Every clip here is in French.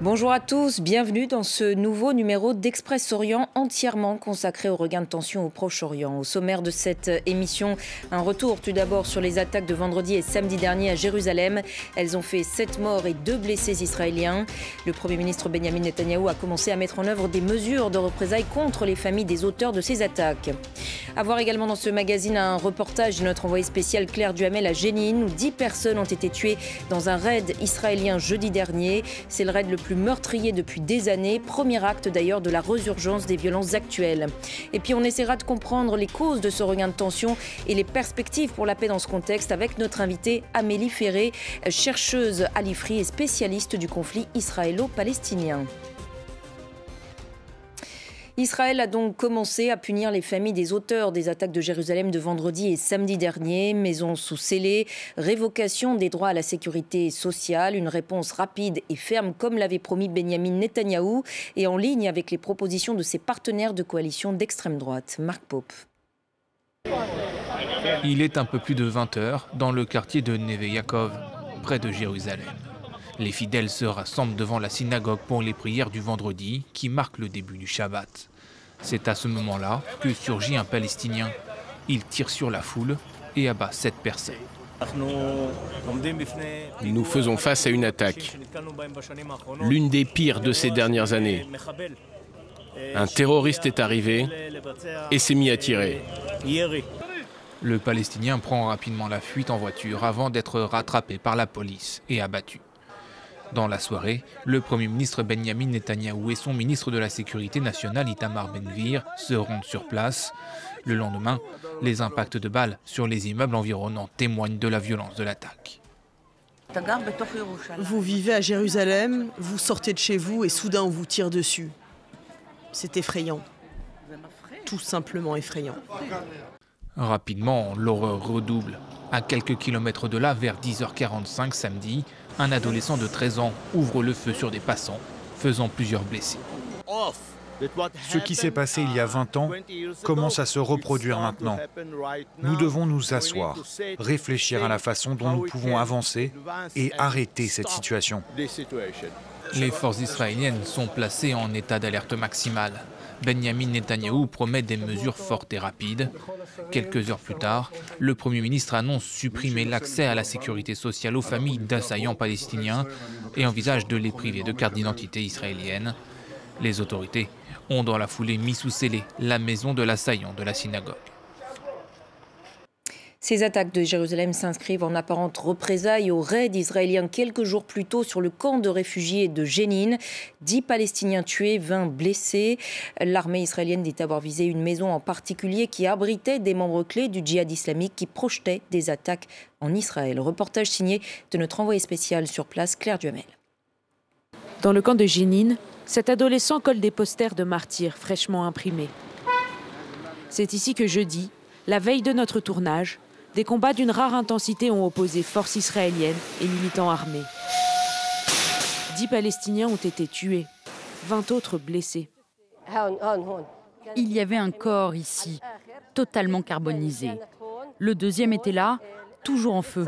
Bonjour à tous, bienvenue dans ce nouveau numéro d'Express Orient entièrement consacré au regain de tension au Proche-Orient. Au sommaire de cette émission, un retour tout d'abord sur les attaques de vendredi et samedi dernier à Jérusalem. Elles ont fait 7 morts et 2 blessés israéliens. Le Premier ministre Benjamin Netanyahou a commencé à mettre en œuvre des mesures de représailles contre les familles des auteurs de ces attaques. A voir également dans ce magazine un reportage de notre envoyé spécial Claire Duhamel à Jénine où 10 personnes ont été tuées dans un raid israélien jeudi dernier. C'est le raid le plus meurtrier depuis des années, premier acte d'ailleurs de la résurgence des violences actuelles. Et puis on essaiera de comprendre les causes de ce regain de tension et les perspectives pour la paix dans ce contexte avec notre invitée Amélie Ferré, chercheuse à l'IFRI et spécialiste du conflit israélo-palestinien. Israël a donc commencé à punir les familles des auteurs des attaques de Jérusalem de vendredi et samedi dernier. Maison sous scellé, révocation des droits à la sécurité sociale, une réponse rapide et ferme comme l'avait promis Benjamin Netanyahou et en ligne avec les propositions de ses partenaires de coalition d'extrême droite. Marc Pope. Il est un peu plus de 20 heures dans le quartier de Neve Yaakov, près de Jérusalem. Les fidèles se rassemblent devant la synagogue pour les prières du vendredi qui marque le début du Shabbat. C'est à ce moment-là que surgit un Palestinien. Il tire sur la foule et abat sept personnes. Nous faisons face à une attaque, l'une des pires de ces dernières années. Un terroriste est arrivé et s'est mis à tirer. Le Palestinien prend rapidement la fuite en voiture avant d'être rattrapé par la police et abattu. Dans la soirée, le Premier ministre Benjamin Netanyahou et son ministre de la Sécurité nationale Itamar Ben-Gvir se rendent sur place. Le lendemain, les impacts de balles sur les immeubles environnants témoignent de la violence de l'attaque. Vous vivez à Jérusalem, vous sortez de chez vous et soudain on vous tire dessus. C'est effrayant. Tout simplement effrayant. Rapidement, l'horreur redouble. À quelques kilomètres de là, vers 10h45 samedi, un adolescent de 13 ans ouvre le feu sur des passants, faisant plusieurs blessés. Ce qui s'est passé il y a 20 ans commence à se reproduire maintenant. Nous devons nous asseoir, réfléchir à la façon dont nous pouvons avancer et arrêter cette situation. Les forces israéliennes sont placées en état d'alerte maximale. Benjamin Netanyahou promet des mesures fortes et rapides. Quelques heures plus tard, le Premier ministre annonce supprimer l'accès à la sécurité sociale aux familles d'assaillants palestiniens et envisage de les priver de carte d'identité israélienne. Les autorités ont dans la foulée mis sous scellé la maison de l'assaillant de la synagogue. Ces attaques de Jérusalem s'inscrivent en apparente représailles au raid israélien quelques jours plus tôt sur le camp de réfugiés de Jénine. Dix Palestiniens tués, 20 blessés. L'armée israélienne dit avoir visé une maison en particulier qui abritait des membres clés du djihad islamique qui projetaient des attaques en Israël. Reportage signé de notre envoyé spécial sur place, Claire Duhamel. Dans le camp de Jénine, cet adolescent colle des posters de martyrs fraîchement imprimés. C'est ici que jeudi, la veille de notre tournage, des combats d'une rare intensité ont opposé forces israéliennes et militants armés. Dix Palestiniens ont été tués, vingt autres blessés. Il y avait un corps ici, totalement carbonisé. Le deuxième était là, toujours en feu.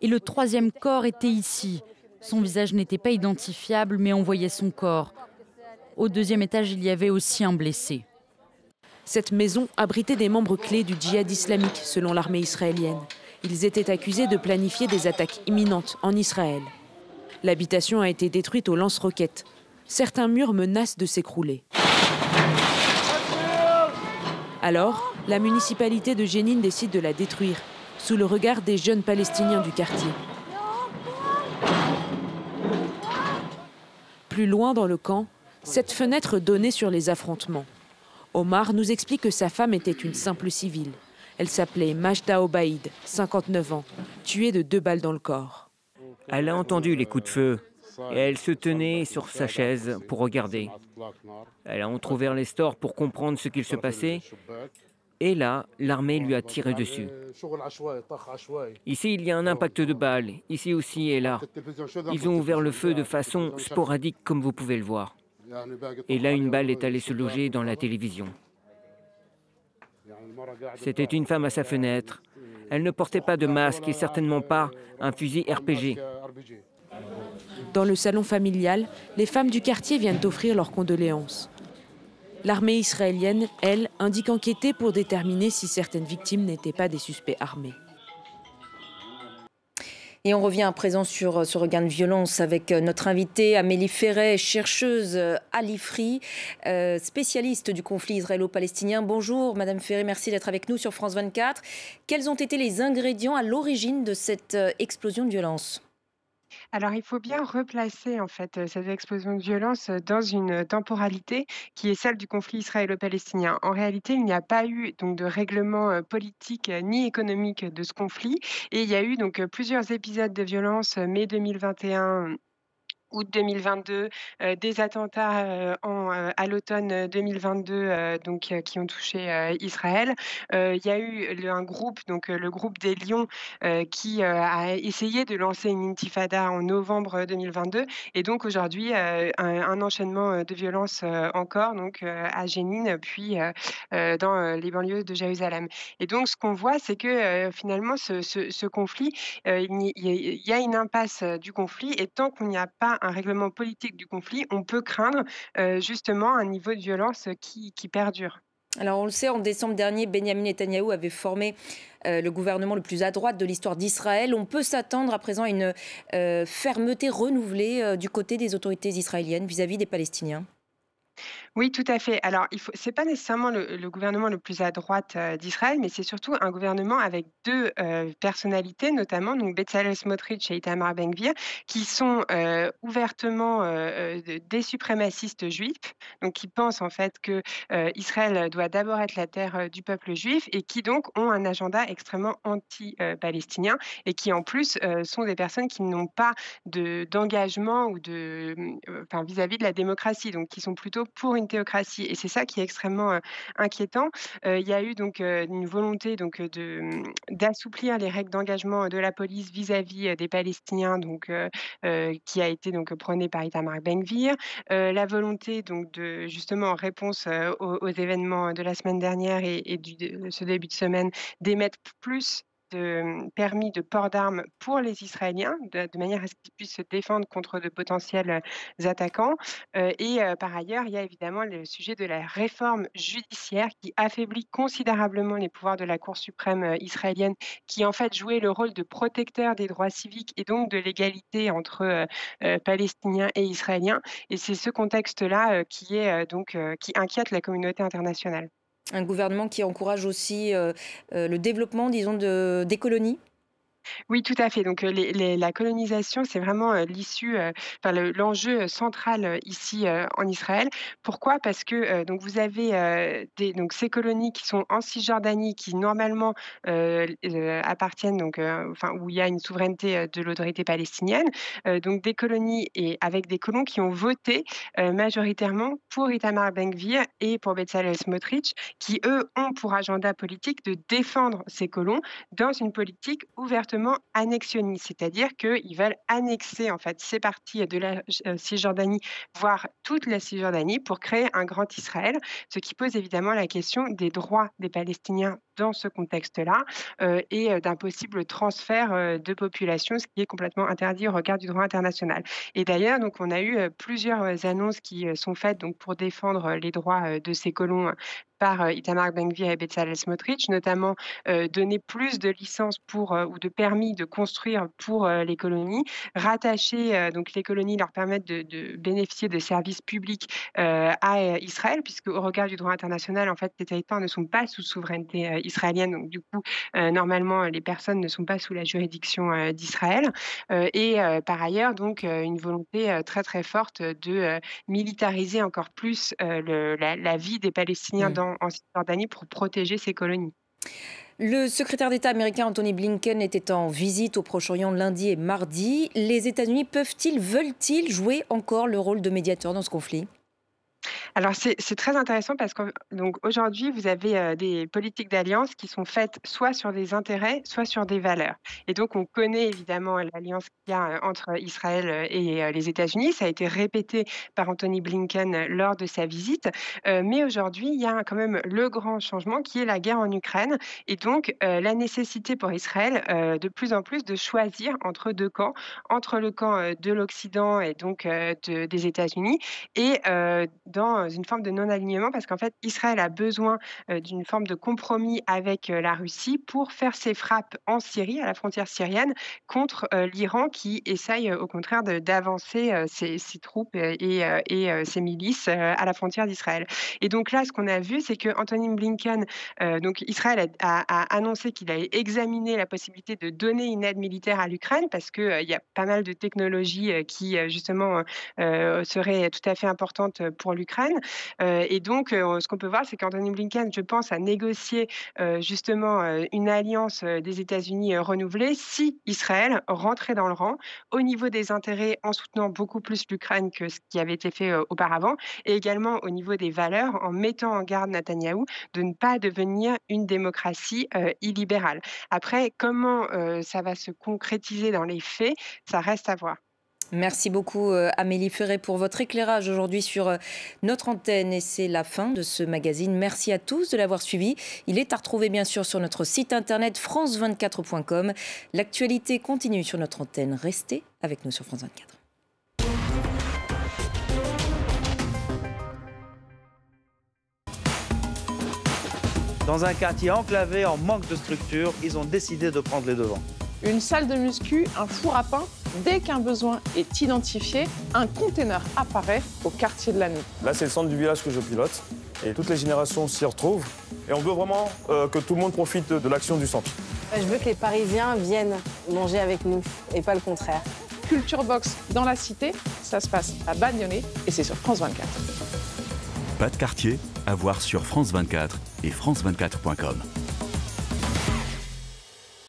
Et le troisième corps était ici. Son visage n'était pas identifiable, mais on voyait son corps. Au deuxième étage, il y avait aussi un blessé. Cette maison abritait des membres clés du djihad islamique, selon l'armée israélienne. Ils étaient accusés de planifier des attaques imminentes en Israël. L'habitation a été détruite aux lance-roquettes. Certains murs menacent de s'écrouler. Alors, la municipalité de Jénine décide de la détruire, sous le regard des jeunes Palestiniens du quartier. Plus loin dans le camp, cette fenêtre donnait sur les affrontements. Omar nous explique que sa femme était une simple civile. Elle s'appelait Majda Obaïd, 59 ans, tuée de deux balles dans le corps. Elle a entendu les coups de feu et elle se tenait sur sa chaise pour regarder. Elle a entrouvert les stores pour comprendre ce qu'il se passait. Et là, l'armée lui a tiré dessus. Ici, il y a un impact de balles, ici aussi et là. Ils ont ouvert le feu de façon sporadique, comme vous pouvez le voir. Et là, une balle est allée se loger dans la télévision. C'était une femme à sa fenêtre. Elle ne portait pas de masque et certainement pas un fusil RPG. Dans le salon familial, les femmes du quartier viennent offrir leurs condoléances. L'armée israélienne, elle, indique enquêter pour déterminer si certaines victimes n'étaient pas des suspects armés. Et on revient à présent sur ce regain de violence avec euh, notre invitée Amélie Ferret, chercheuse euh, à l'IFRI, euh, spécialiste du conflit israélo-palestinien. Bonjour Madame Ferret, merci d'être avec nous sur France 24. Quels ont été les ingrédients à l'origine de cette explosion de violence? Alors, il faut bien replacer en fait cette explosion de violence dans une temporalité qui est celle du conflit israélo-palestinien. En réalité, il n'y a pas eu donc de règlement politique ni économique de ce conflit, et il y a eu donc plusieurs épisodes de violence mai 2021 août 2022, euh, des attentats euh, euh, à l'automne 2022 donc, qui ont touché Israël. il y a eu un groupe, donc le groupe des Lions, qui a essayé de lancer une intifada en novembre 2022. Et donc aujourd'hui, un, enchaînement de violences encore donc, à Jénine, puis dans les banlieues de Jérusalem. Et donc ce qu'on voit, c'est que finalement, ce, ce conflit, il y a une impasse du conflit. Et tant qu'on n'y a pas un règlement politique du conflit, on peut craindre justement un niveau de violence qui, perdure. Alors on le sait, en décembre dernier, Benjamin Netanyahou avait formé le gouvernement le plus à droite de l'histoire d'Israël. On peut s'attendre à présent à une fermeté renouvelée du côté des autorités israéliennes vis à -vis des Palestiniens oui, tout à fait. Alors, il faut, c'est pas nécessairement le, gouvernement le plus à droite d'Israël, mais c'est surtout un gouvernement avec deux personnalités, notamment donc Bezalel Smotrich et Itamar Ben-Gvir, qui sont ouvertement des suprémacistes juifs, donc qui pensent en fait que Israël doit d'abord être la terre du peuple juif et qui donc ont un agenda extrêmement anti-palestinien et qui en plus sont des personnes qui n'ont pas de d'engagement ou de, enfin vis-à-vis de la démocratie, donc qui sont plutôt pour une théocratie. Et c'est ça qui est extrêmement inquiétant. il y a eu donc une volonté donc de mmh, d'assouplir les règles d'engagement de la police vis-à-vis des Palestiniens, donc qui a été donc prônée par Itamar Ben-Gvir. la volonté donc de justement en réponse aux, événements de la semaine dernière et, et du, ce début de semaine d'émettre plus de permis de port d'armes pour les Israéliens, de, manière à ce qu'ils puissent se défendre contre de potentiels attaquants. et par ailleurs, il y a évidemment le sujet de la réforme judiciaire qui affaiblit considérablement les pouvoirs de la Cour suprême israélienne, qui en fait jouait le rôle de protecteur des droits civiques et donc de l'égalité entre Palestiniens et Israéliens. Et c'est ce contexte-là qui est donc qui inquiète la communauté internationale un gouvernement qui encourage aussi euh, euh, le développement, disons, de, des colonies oui, tout à fait. Donc, la colonisation, c'est vraiment l'issue, enfin, l'enjeu central ici en Israël. Pourquoi? Parce que donc vous avez des, donc ces colonies qui sont en Cisjordanie, qui normalement appartiennent donc, où il y a une souveraineté de l'autorité palestinienne. donc des colonies et avec des colons qui ont voté majoritairement pour Itamar Ben-Gvir et pour Bezalel Smotrich, qui eux ont pour agenda politique de défendre ces colons dans une politique ouverte annexionniste, c'est-à-dire qu'ils veulent annexer en fait ces parties de la euh, Cisjordanie, voire toute la Cisjordanie, pour créer un grand Israël, ce qui pose évidemment la question des droits des Palestiniens dans ce contexte-là euh, et euh, d'un possible transfert de population, ce qui est complètement interdit au regard du droit international. Et d'ailleurs, donc on a eu plusieurs annonces qui sont faites donc pour défendre les droits de ces colons par Itamar Ben-Gvir et Bezalel Smotrich, notamment donner plus de licences pour ou de permis de construire pour les colonies, rattacher donc les colonies leur permettre de, bénéficier de services publics à Israël, puisque au regard du droit international, en fait, ces territoires ne sont pas sous souveraineté israélienne, donc du coup, normalement, les personnes ne sont pas sous la juridiction d'Israël. et par ailleurs, donc, une volonté très très forte de militariser encore plus la, vie des Palestiniens dans en, Cisjordanie pour protéger ces colonies. Le secrétaire d'État américain Anthony Blinken était en visite au Proche-Orient lundi et mardi. Les États-Unis peuvent-ils, veulent-ils jouer encore le rôle de médiateur dans ce conflit? Alors c'est très intéressant parce qu'aujourd'hui, vous avez des politiques d'alliance qui sont faites soit sur des intérêts, soit sur des valeurs. Et donc on connaît évidemment l'alliance qu'il y a entre Israël et les États-Unis. Ça a été répété par Anthony Blinken lors de sa visite. mais aujourd'hui, il y a quand même le grand changement qui est la guerre en Ukraine et donc la nécessité pour Israël de plus en plus de choisir entre deux camps, entre le camp de l'Occident et donc des États-Unis et dans une forme de non-alignement parce qu'en fait, Israël a besoin d'une forme de compromis avec la Russie pour faire ses frappes en Syrie, à la frontière syrienne, contre l'Iran qui essaye au contraire d'avancer ses, troupes et, ses milices à la frontière d'Israël. Et donc là, ce qu'on a vu, c'est que Anthony Blinken, donc Israël a, annoncé qu'il allait examiner la possibilité de donner une aide militaire à l'Ukraine parce qu'il il y a pas mal de technologies qui justement seraient tout à fait importantes pour l'Ukraine. Et donc, ce qu'on peut voir, c'est qu'Anthony Blinken, je pense, a négocié justement une alliance des États-Unis renouvelée si Israël rentrait dans le rang au niveau des intérêts en soutenant beaucoup plus l'Ukraine que ce qui avait été fait auparavant et également au niveau des valeurs en mettant en garde Netanyahou de ne pas devenir une démocratie illibérale. Après, comment ça va se concrétiser dans les faits, ça reste à voir. Merci beaucoup euh, Amélie Ferré pour votre éclairage aujourd'hui sur euh, notre antenne et c'est la fin de ce magazine. Merci à tous de l'avoir suivi. Il est à retrouver bien sûr sur notre site internet france24.com. L'actualité continue sur notre antenne. Restez avec nous sur France 24. Dans un quartier enclavé en manque de structure, ils ont décidé de prendre les devants. Une salle de muscu, un four à pain Dès qu'un besoin est identifié, un container apparaît au quartier de la nuit. Là, c'est le centre du village que je pilote et toutes les générations s'y retrouvent. Et on veut vraiment euh, que tout le monde profite de l'action du centre. Je veux que les Parisiens viennent manger avec nous et pas le contraire. Culture Box dans la cité, ça se passe à Bagnolet et c'est sur France 24. Pas de quartier, à voir sur France 24 et France24.com.